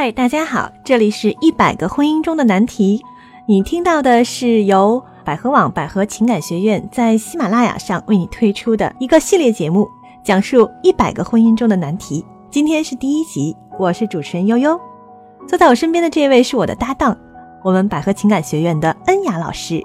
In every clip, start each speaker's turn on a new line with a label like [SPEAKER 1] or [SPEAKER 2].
[SPEAKER 1] 嗨，大家好，这里是一百个婚姻中的难题。你听到的是由百合网百合情感学院在喜马拉雅上为你推出的一个系列节目，讲述一百个婚姻中的难题。今天是第一集，我是主持人悠悠。坐在我身边的这位是我的搭档，我们百合情感学院的恩雅老师。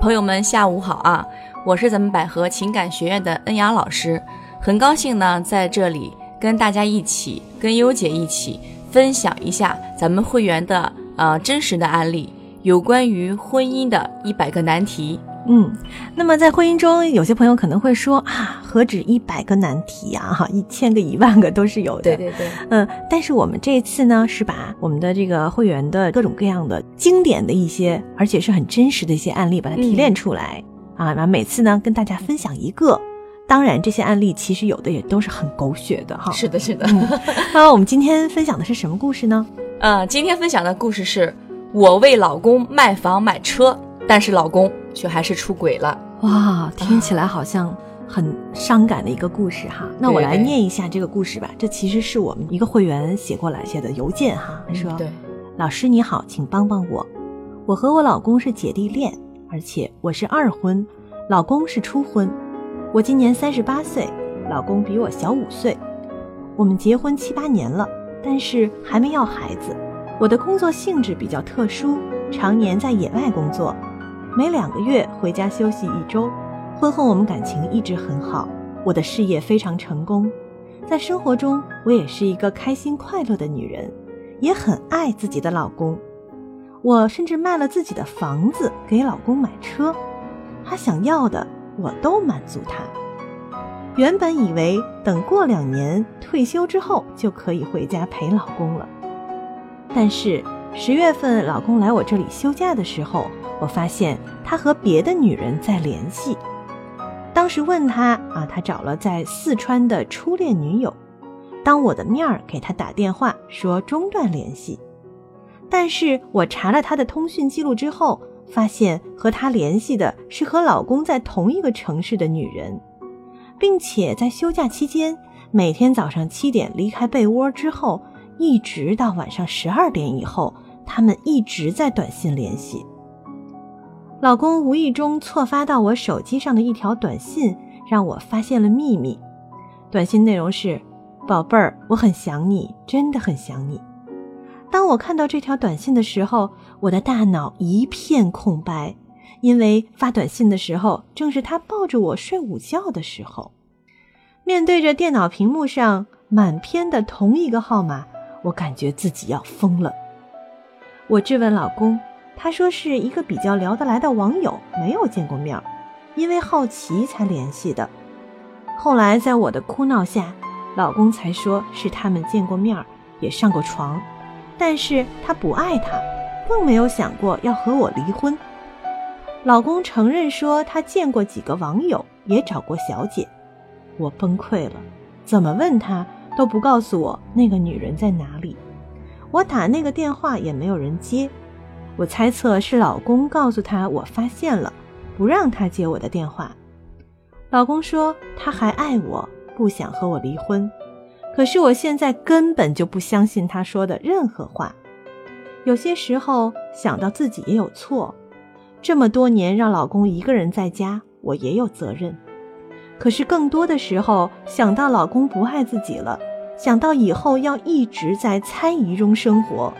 [SPEAKER 2] 朋友们，下午好啊！我是咱们百合情感学院的恩雅老师，很高兴呢，在这里跟大家一起，跟优姐一起。分享一下咱们会员的呃真实的案例，有关于婚姻的一百个难题。
[SPEAKER 1] 嗯，那么在婚姻中，有些朋友可能会说啊，何止一百个难题呀，哈，一千个、一万个都是有的。
[SPEAKER 2] 对对对。
[SPEAKER 1] 嗯，但是我们这次呢，是把我们的这个会员的各种各样的经典的一些，而且是很真实的一些案例，把它提炼出来啊，然后每次呢跟大家分享一个。当然，这些案例其实有的也都是很狗血的哈。
[SPEAKER 2] 是的，是的。
[SPEAKER 1] 那我们今天分享的是什么故事呢？
[SPEAKER 2] 呃，今天分享的故事是我为老公卖房买车，但是老公却还是出轨了。
[SPEAKER 1] 哇，听起来好像很伤感的一个故事哈。那我来念一下这个故事吧。这其实是我们一个会员写过来写的邮件哈。说，对老师你好，请帮帮我。我和我老公是姐弟恋，而且我是二婚，老公是初婚。我今年三十八岁，老公比我小五岁。我们结婚七八年了，但是还没要孩子。我的工作性质比较特殊，常年在野外工作，每两个月回家休息一周。婚后我们感情一直很好，我的事业非常成功，在生活中我也是一个开心快乐的女人，也很爱自己的老公。我甚至卖了自己的房子给老公买车，他想要的。我都满足他。原本以为等过两年退休之后就可以回家陪老公了，但是十月份老公来我这里休假的时候，我发现他和别的女人在联系。当时问他啊，他找了在四川的初恋女友，当我的面儿给他打电话说中断联系，但是我查了他的通讯记录之后。发现和他联系的是和老公在同一个城市的女人，并且在休假期间，每天早上七点离开被窝之后，一直到晚上十二点以后，他们一直在短信联系。老公无意中错发到我手机上的一条短信，让我发现了秘密。短信内容是：“宝贝儿，我很想你，真的很想你。”当我看到这条短信的时候，我的大脑一片空白，因为发短信的时候正是他抱着我睡午觉的时候。面对着电脑屏幕上满篇的同一个号码，我感觉自己要疯了。我质问老公，他说是一个比较聊得来的网友，没有见过面，因为好奇才联系的。后来在我的哭闹下，老公才说是他们见过面，也上过床。但是他不爱他，更没有想过要和我离婚。老公承认说他见过几个网友，也找过小姐。我崩溃了，怎么问他都不告诉我那个女人在哪里。我打那个电话也没有人接。我猜测是老公告诉他我发现了，不让他接我的电话。老公说他还爱我，不想和我离婚。可是我现在根本就不相信他说的任何话。有些时候想到自己也有错，这么多年让老公一个人在家，我也有责任。可是更多的时候想到老公不爱自己了，想到以后要一直在猜疑中生活，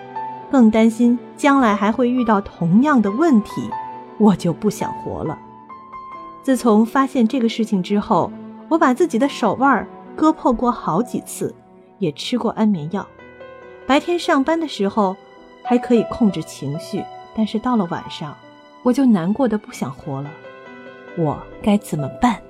[SPEAKER 1] 更担心将来还会遇到同样的问题，我就不想活了。自从发现这个事情之后，我把自己的手腕儿。割破过好几次，也吃过安眠药。白天上班的时候还可以控制情绪，但是到了晚上，我就难过的不想活了。我该怎么办？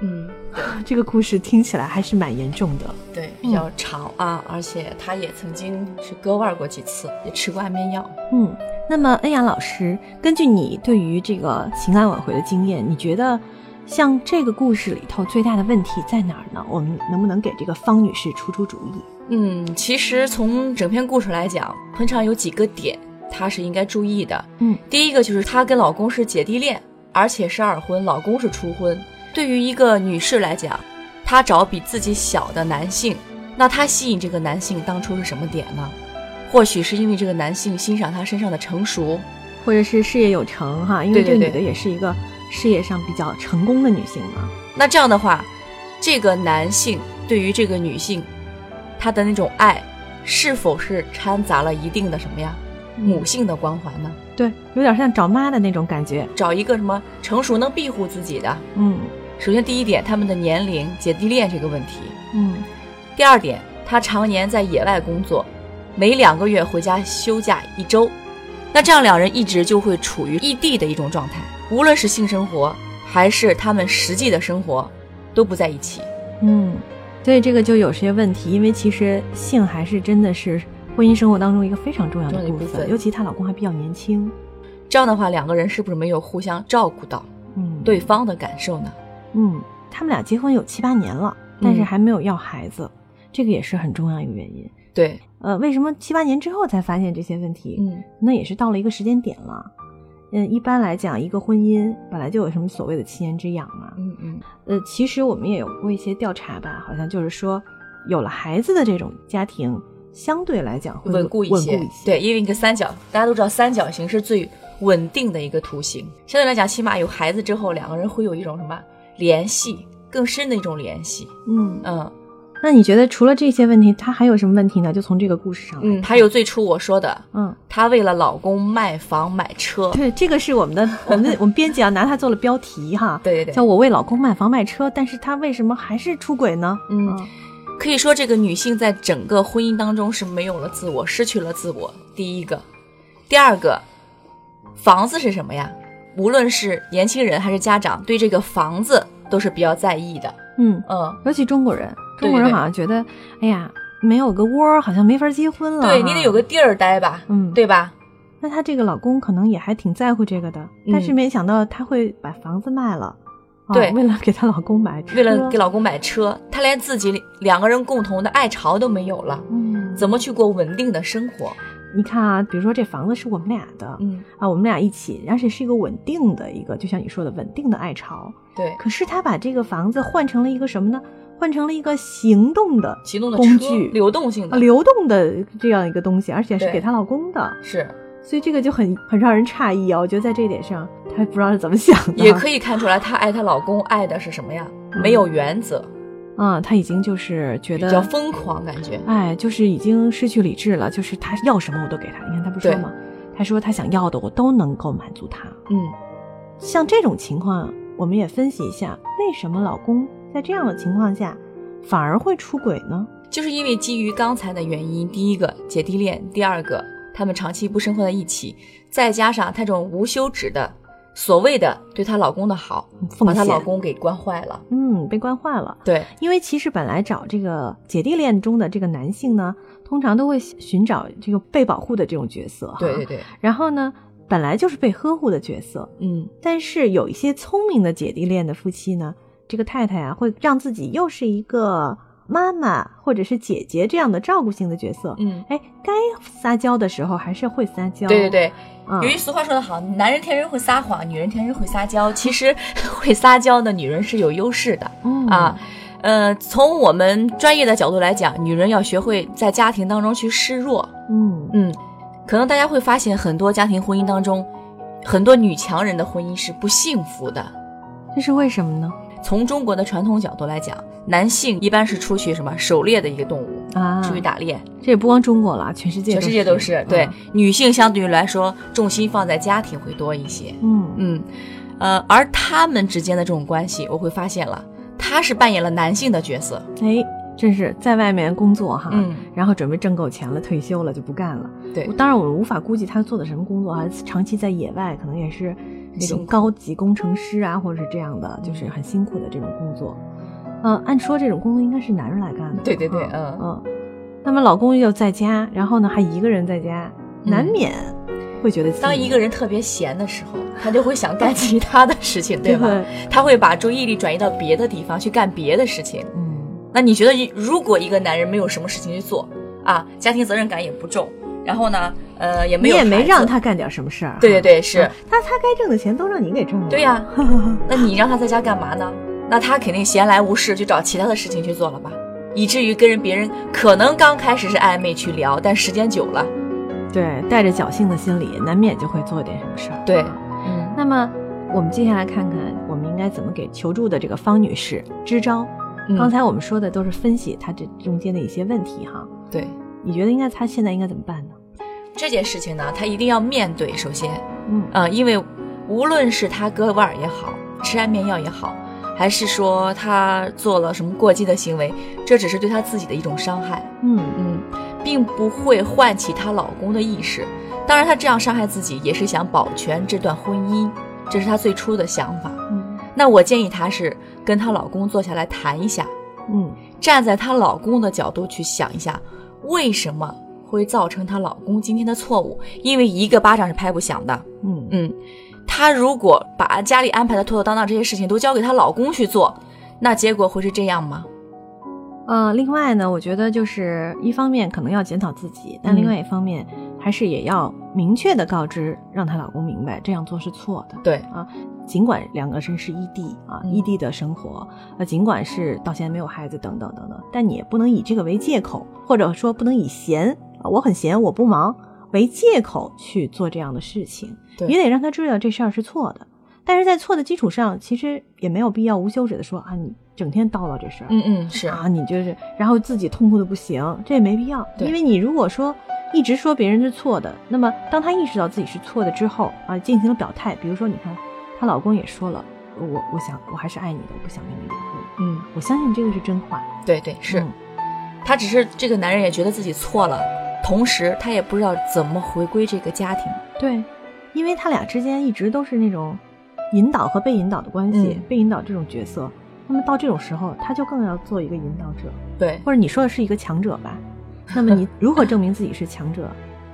[SPEAKER 2] 嗯，
[SPEAKER 1] 这个故事听起来还是蛮严重的。
[SPEAKER 2] 对，比较长啊，而且他也曾经是割腕过几次，也吃过安眠药。
[SPEAKER 1] 嗯，那么恩雅老师，根据你对于这个情感挽回的经验，你觉得？像这个故事里头最大的问题在哪儿呢？我们能不能给这个方女士出出主意？
[SPEAKER 2] 嗯，其实从整篇故事来讲，通常有几个点，她是应该注意的。
[SPEAKER 1] 嗯，
[SPEAKER 2] 第一个就是她跟老公是姐弟恋，而且是二婚，老公是初婚。对于一个女士来讲，她找比自己小的男性，那她吸引这个男性当初是什么点呢？或许是因为这个男性欣赏她身上的成熟，
[SPEAKER 1] 或者是事业有成哈，因为这女的也是一个事业上比较成功的女性吗。
[SPEAKER 2] 那这样的话，这个男性对于这个女性，他的那种爱，是否是掺杂了一定的什么呀？母性的光环呢？
[SPEAKER 1] 对，有点像找妈的那种感觉，
[SPEAKER 2] 找一个什么成熟能庇护自己的。
[SPEAKER 1] 嗯，
[SPEAKER 2] 首先第一点，他们的年龄姐弟恋这个问题。
[SPEAKER 1] 嗯，
[SPEAKER 2] 第二点，他常年在野外工作，每两个月回家休假一周，那这样两人一直就会处于异地的一种状态，无论是性生活还是他们实际的生活，都不在一起。
[SPEAKER 1] 嗯，所以这个就有些问题，因为其实性还是真的是。婚姻生活当中一个非常重要的部分，尤其她老公还比较年轻，
[SPEAKER 2] 这样的话，两个人是不是没有互相照顾到，
[SPEAKER 1] 嗯，
[SPEAKER 2] 对方的感受呢？
[SPEAKER 1] 嗯，他们俩结婚有七八年了，但是还没有要孩子，这个也是很重要一个原因。
[SPEAKER 2] 对，
[SPEAKER 1] 呃，为什么七八年之后才发现这些问题？
[SPEAKER 2] 嗯，
[SPEAKER 1] 那也是到了一个时间点了。嗯，一般来讲，一个婚姻本来就有什么所谓的七年之痒嘛。
[SPEAKER 2] 嗯嗯。
[SPEAKER 1] 呃，其实我们也有过一些调查吧，好像就是说，有了孩子的这种家庭。相对来讲会
[SPEAKER 2] 稳固
[SPEAKER 1] 一些，
[SPEAKER 2] 对，因为一个三角，大家都知道三角形是最稳定的一个图形。相对来讲，起码有孩子之后，两个人会有一种什么联系，更深的一种联系。
[SPEAKER 1] 嗯
[SPEAKER 2] 嗯，
[SPEAKER 1] 那你觉得除了这些问题，他还有什么问题呢？就从这个故事上，
[SPEAKER 2] 嗯，还有最初我说的，
[SPEAKER 1] 嗯，
[SPEAKER 2] 她为了老公卖房买车，
[SPEAKER 1] 对，这个是我们的，我们我们编辑啊拿它做了标题哈，
[SPEAKER 2] 对对对，
[SPEAKER 1] 叫我为老公卖房卖车，但是他为什么还是出轨呢？
[SPEAKER 2] 嗯。可以说，这个女性在整个婚姻当中是没有了自我，失去了自我。第一个，第二个，房子是什么呀？无论是年轻人还是家长，对这个房子都是比较在意的。
[SPEAKER 1] 嗯
[SPEAKER 2] 嗯，
[SPEAKER 1] 尤其中国人，中国人好像觉得，哎呀，没有个窝，好像没法结婚了。
[SPEAKER 2] 对你得有个地儿待吧，
[SPEAKER 1] 嗯，
[SPEAKER 2] 对吧？
[SPEAKER 1] 那她这个老公可能也还挺在乎这个的，但是没想到他会把房子卖了。
[SPEAKER 2] 对，
[SPEAKER 1] 为了给她老公买，
[SPEAKER 2] 为了给老公买车，她连自己两个人共同的爱巢都没有了，
[SPEAKER 1] 嗯，
[SPEAKER 2] 怎么去过稳定的生活？
[SPEAKER 1] 你看啊，比如说这房子是我们俩的，
[SPEAKER 2] 嗯
[SPEAKER 1] 啊，我们俩一起，而且是一个稳定的一个，就像你说的稳定的爱巢，
[SPEAKER 2] 对。
[SPEAKER 1] 可是他把这个房子换成了一个什么呢？换成了一个行动的
[SPEAKER 2] 行动的
[SPEAKER 1] 工具，
[SPEAKER 2] 流动性的
[SPEAKER 1] 流动的这样一个东西，而且是给她老公的，
[SPEAKER 2] 是。
[SPEAKER 1] 所以这个就很很让人诧异啊！我觉得在这一点上，她不知道是怎么想的。
[SPEAKER 2] 也可以看出来，她爱她老公爱的是什么呀？没有原则。
[SPEAKER 1] 啊，她已经就是觉得
[SPEAKER 2] 比较疯狂，感觉。
[SPEAKER 1] 哎，就是已经失去理智了。就是他要什么我都给他。你看她不说吗？她说她想要的我都能够满足她。
[SPEAKER 2] 嗯，
[SPEAKER 1] 像这种情况，我们也分析一下，为什么老公在这样的情况下反而会出轨呢？
[SPEAKER 2] 就是因为基于刚才的原因，第一个姐弟恋，第二个。他们长期不生活在一起，再加上她这种无休止的所谓的对她老公的好，把她老公给惯坏了。
[SPEAKER 1] 嗯，被惯坏了。
[SPEAKER 2] 对，
[SPEAKER 1] 因为其实本来找这个姐弟恋中的这个男性呢，通常都会寻找这个被保护的这种角色。
[SPEAKER 2] 对对对。
[SPEAKER 1] 然后呢，本来就是被呵护的角色。
[SPEAKER 2] 嗯。
[SPEAKER 1] 但是有一些聪明的姐弟恋的夫妻呢，这个太太啊，会让自己又是一个。妈妈或者是姐姐这样的照顾性的角色，
[SPEAKER 2] 嗯，
[SPEAKER 1] 哎，该撒娇的时候还是会撒娇。
[SPEAKER 2] 对对对，有一俗话说得好，男人天生会撒谎，女人天生会撒娇。其实 会撒娇的女人是有优势的，嗯啊，呃，从我们专业的角度来讲，女人要学会在家庭当中去示弱。
[SPEAKER 1] 嗯
[SPEAKER 2] 嗯，可能大家会发现，很多家庭婚姻当中，很多女强人的婚姻是不幸福的，
[SPEAKER 1] 这是为什么呢？
[SPEAKER 2] 从中国的传统角度来讲，男性一般是出去什么狩猎的一个动物
[SPEAKER 1] 啊，
[SPEAKER 2] 出去打猎。
[SPEAKER 1] 这也不光中国了，全世界
[SPEAKER 2] 全世界都是。对，女性相对于来说，重心放在家庭会多一些。
[SPEAKER 1] 嗯
[SPEAKER 2] 嗯，呃，而他们之间的这种关系，我会发现了，他是扮演了男性的角色。
[SPEAKER 1] 哎，真是在外面工作哈，
[SPEAKER 2] 嗯，
[SPEAKER 1] 然后准备挣够钱了，退休了就不干了。
[SPEAKER 2] 对，
[SPEAKER 1] 当然我们无法估计他做的什么工作啊，长期在野外，可能也是。那种高级工程师啊，或者是这样的，就是很辛苦的这种工作。嗯，按说这种工作应该是男人来干的。
[SPEAKER 2] 对对对，
[SPEAKER 1] 嗯嗯。那么老公又在家，然后呢还一个人在家，难免会觉得
[SPEAKER 2] 当一个人特别闲的时候，他就会想干其他的事情，对吧？他会把注意力转移到别的地方去干别的事情。
[SPEAKER 1] 嗯。
[SPEAKER 2] 那你觉得，如果一个男人没有什么事情去做啊，家庭责任感也不重，然后呢？呃，也没有，
[SPEAKER 1] 你也没让他干点什么事儿。
[SPEAKER 2] 对对对，是
[SPEAKER 1] 他他该挣的钱都让你给挣了。
[SPEAKER 2] 对呀，那你让他在家干嘛呢？那他肯定闲来无事，就找其他的事情去做了吧？以至于跟人别人可能刚开始是暧昧去聊，但时间久了，
[SPEAKER 1] 对，带着侥幸的心理，难免就会做点什么事儿。
[SPEAKER 2] 对，
[SPEAKER 1] 嗯。那么我们接下来看看，我们应该怎么给求助的这个方女士支招。刚才我们说的都是分析她这中间的一些问题哈。
[SPEAKER 2] 对，
[SPEAKER 1] 你觉得应该她现在应该怎么办呢？
[SPEAKER 2] 这件事情呢，她一定要面对。首先，嗯啊，因为无论是她割腕也好，吃安眠药也好。还是说她做了什么过激的行为？这只是对她自己的一种伤害。
[SPEAKER 1] 嗯
[SPEAKER 2] 嗯，并不会唤起她老公的意识。当然，她这样伤害自己也是想保全这段婚姻，这是她最初的想法。
[SPEAKER 1] 嗯，
[SPEAKER 2] 那我建议她是跟她老公坐下来谈一下。
[SPEAKER 1] 嗯，
[SPEAKER 2] 站在她老公的角度去想一下，为什么会造成她老公今天的错误？因为一个巴掌是拍不响的。
[SPEAKER 1] 嗯
[SPEAKER 2] 嗯。她如果把家里安排的妥妥当当这些事情都交给她老公去做，那结果会是这样吗？
[SPEAKER 1] 呃，另外呢，我觉得就是一方面可能要检讨自己，但另外一方面还是也要明确的告知，让她老公明白这样做是错的。
[SPEAKER 2] 对
[SPEAKER 1] 啊，尽管两个人是异地啊，异地的生活，呃，尽管是到现在没有孩子等等等等，但你也不能以这个为借口，或者说不能以闲啊，我很闲，我不忙。为借口去做这样的事情，也得让他知道这事儿是错的。但是在错的基础上，其实也没有必要无休止的说啊，你整天叨叨这事儿，
[SPEAKER 2] 嗯嗯是
[SPEAKER 1] 啊，你就是然后自己痛苦的不行，这也没必要。因为你如果说一直说别人是错的，那么当他意识到自己是错的之后啊，进行了表态，比如说你看，她老公也说了，我我想我还是爱你的，我不想跟你离婚。
[SPEAKER 2] 嗯，
[SPEAKER 1] 我相信这个是真话。
[SPEAKER 2] 对对是，他只是这个男人也觉得自己错了。同时，他也不知道怎么回归这个家庭。
[SPEAKER 1] 对，因为他俩之间一直都是那种引导和被引导的关系，被引导这种角色。那么到这种时候，他就更要做一个引导者。
[SPEAKER 2] 对，
[SPEAKER 1] 或者你说的是一个强者吧？那么你如何证明自己是强者？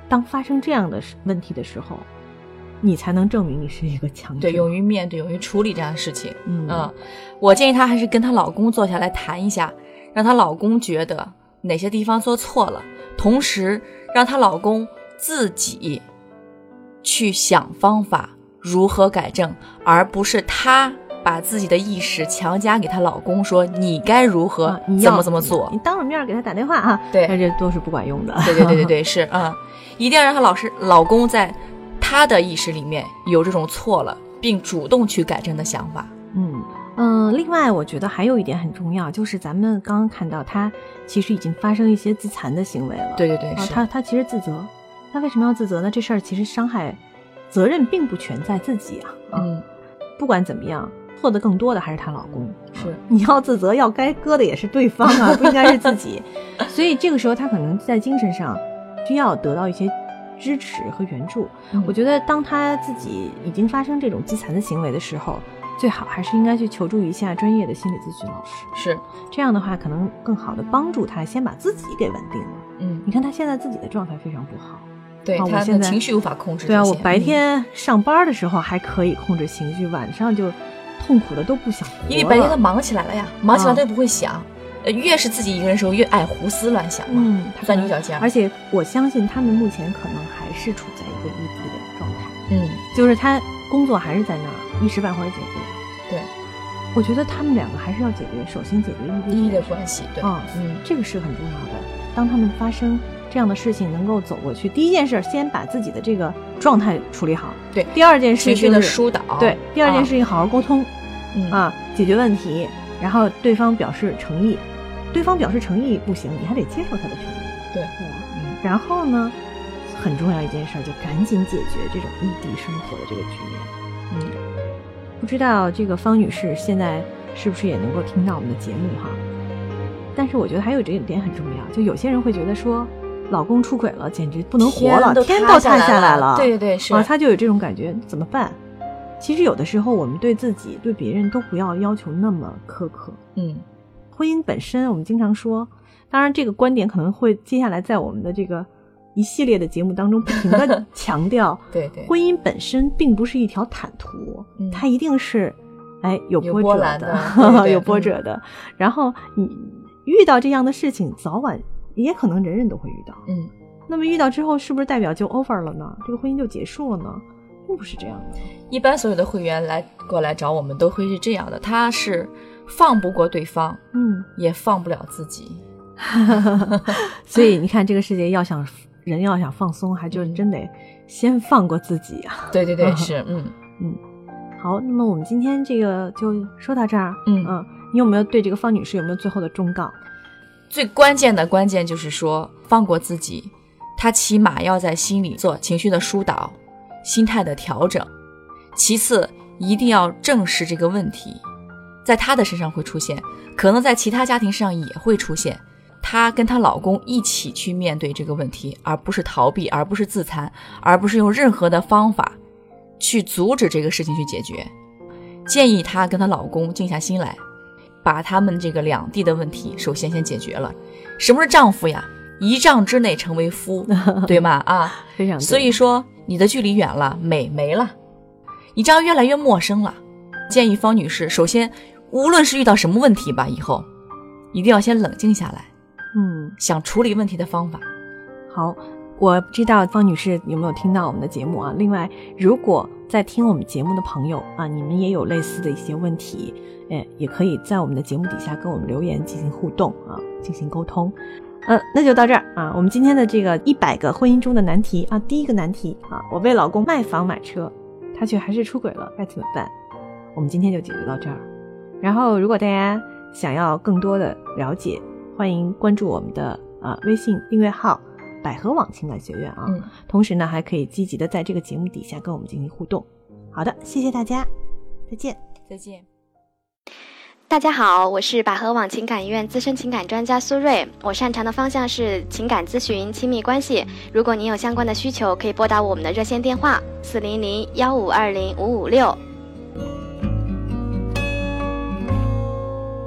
[SPEAKER 1] 当发生这样的问题的时候，你才能证明你是一个强者。
[SPEAKER 2] 对，勇于面对，勇于处理这样的事情。
[SPEAKER 1] 嗯，
[SPEAKER 2] 我建议她还是跟她老公坐下来谈一下，让她老公觉得哪些地方做错了。同时，让她老公自己去想方法如何改正，而不是她把自己的意识强加给她老公，说你该如何怎么怎么做。
[SPEAKER 1] 你当着面给他打电话啊，
[SPEAKER 2] 对，
[SPEAKER 1] 这都是不管用的。
[SPEAKER 2] 对对对对对，是啊，一定要让她老师老公在她的意识里面有这种错了，并主动去改正的想法。
[SPEAKER 1] 嗯。嗯，另外我觉得还有一点很重要，就是咱们刚刚看到他其实已经发生一些自残的行为了。
[SPEAKER 2] 对对对，
[SPEAKER 1] 他他其实自责，他为什么要自责呢？这事儿其实伤害责任并不全在自己啊。
[SPEAKER 2] 嗯，
[SPEAKER 1] 不管怎么样，错的更多的还是她老公。
[SPEAKER 2] 是，
[SPEAKER 1] 你要自责，要该割的也是对方啊，不应该是自己。所以这个时候他可能在精神上需要得到一些支持和援助。我觉得当他自己已经发生这种自残的行为的时候。最好还是应该去求助一下专业的心理咨询老师，
[SPEAKER 2] 是
[SPEAKER 1] 这样的话，可能更好的帮助他先把自己给稳定了。
[SPEAKER 2] 嗯，
[SPEAKER 1] 你看他现在自己的状态非常不好，
[SPEAKER 2] 对他
[SPEAKER 1] 现在
[SPEAKER 2] 情绪无法控制。
[SPEAKER 1] 对啊，我白天上班的时候还可以控制情绪，晚上就痛苦的都不想
[SPEAKER 2] 因为白天他忙起来了呀，忙起来他就不会想。呃，越是自己一个人的时候，越爱胡思乱想嘛。
[SPEAKER 1] 嗯，
[SPEAKER 2] 钻牛角尖。
[SPEAKER 1] 而且我相信他们目前可能还是处在一个异地的状态。
[SPEAKER 2] 嗯，
[SPEAKER 1] 就是他工作还是在那儿，一时半会儿解决。
[SPEAKER 2] 对。
[SPEAKER 1] 我觉得他们两个还是要解决，首先解决
[SPEAKER 2] 异地的关系，对，
[SPEAKER 1] 嗯，这个是很重要的。当他们发生这样的事情，能够走过去，第一件事先把自己的这个状态处理好，
[SPEAKER 2] 对。
[SPEAKER 1] 第二件事
[SPEAKER 2] 情绪的疏导，
[SPEAKER 1] 对。第二件事情好好沟通，
[SPEAKER 2] 嗯
[SPEAKER 1] 啊，解决问题，然后对方表示诚意，对方表示诚意不行，你还得接受他的诚意，
[SPEAKER 2] 对，
[SPEAKER 1] 对吧？嗯。然后呢，很重要一件事就赶紧解决这种异地生活的这个局面，嗯。不知道这个方女士现在是不是也能够听到我们的节目哈？但是我觉得还有这一点很重要，就有些人会觉得说，老公出轨了，简直不能活了，天都塌下来了。
[SPEAKER 2] 对对对，是
[SPEAKER 1] 啊，他就有这种感觉，怎么办？其实有的时候我们对自己、对别人都不要要求那么苛刻。
[SPEAKER 2] 嗯，
[SPEAKER 1] 婚姻本身，我们经常说，当然这个观点可能会接下来在我们的这个。一系列的节目当中，不停的 强调，
[SPEAKER 2] 对对，
[SPEAKER 1] 婚姻本身并不是一条坦途，它一定是，哎，有波折
[SPEAKER 2] 的，
[SPEAKER 1] 有波折的。然后你遇到这样的事情，早晚也可能人人都会遇到。
[SPEAKER 2] 嗯，
[SPEAKER 1] 那么遇到之后，是不是代表就 over 了呢？这个婚姻就结束了呢？并不是这样的。
[SPEAKER 2] 一般所有的会员来过来找我们，都会是这样的：他是放不过对方，
[SPEAKER 1] 嗯，
[SPEAKER 2] 也放不了自己。
[SPEAKER 1] 所以你看，这个世界要想人要想放松，还就真得先放过自己啊。
[SPEAKER 2] 对对对，是，嗯
[SPEAKER 1] 嗯。好，那么我们今天这个就说到这儿。嗯嗯，你有没有对这个方女士有没有最后的忠告？
[SPEAKER 2] 最关键的关键就是说放过自己，她起码要在心里做情绪的疏导、心态的调整。其次，一定要正视这个问题，在她的身上会出现，可能在其他家庭身上也会出现。她跟她老公一起去面对这个问题，而不是逃避，而不是自残，而不是用任何的方法去阻止这个事情去解决。建议她跟她老公静下心来。把他们这个两地的问题首先先解决了。什么是丈夫呀？一丈之内成为夫，对吗？啊，
[SPEAKER 1] 非常。
[SPEAKER 2] 所以说你的距离远了，美没了，你这样越来越陌生了。建议方女士，首先无论是遇到什么问题吧，以后一定要先冷静下来，
[SPEAKER 1] 嗯，
[SPEAKER 2] 想处理问题的方法。
[SPEAKER 1] 好，我不知道方女士有没有听到我们的节目啊？另外，如果在听我们节目的朋友啊，你们也有类似的一些问题。哎，也可以在我们的节目底下跟我们留言进行互动啊，进行沟通。嗯，那就到这儿啊。我们今天的这个一百个婚姻中的难题啊，第一个难题啊，我为老公卖房买车，他却还是出轨了，该怎么办？我们今天就解决到这儿。然后，如果大家想要更多的了解，欢迎关注我们的呃微信订阅号“百合网情感学院”啊。嗯。同时呢，还可以积极的在这个节目底下跟我们进行互动。好的，谢谢大家，再见，
[SPEAKER 2] 再见。
[SPEAKER 3] 大家好，我是百合网情感医院资深情感专家苏瑞，我擅长的方向是情感咨询、亲密关系。如果您有相关的需求，可以拨打我们的热线电话四零零幺五二零五五六。